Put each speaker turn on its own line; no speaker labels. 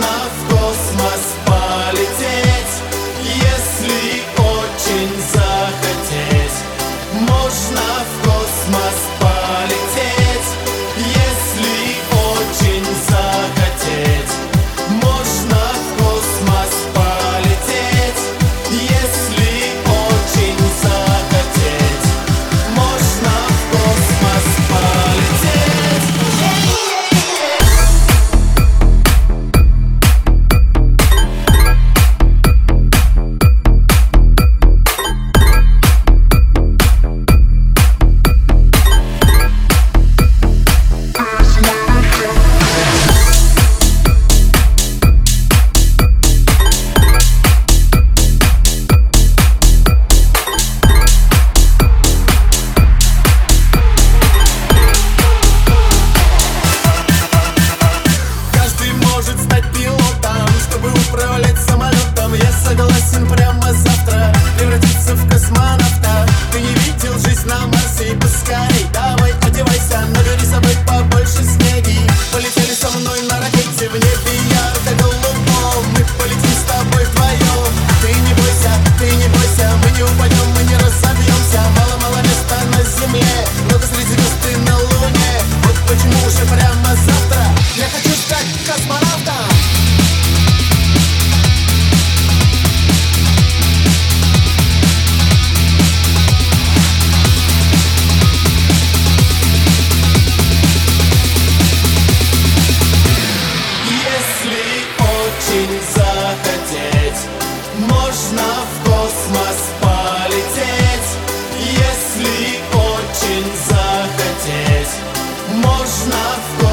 очень захотеть Можно в можно в космос полететь, если очень захотеть. Можно в космос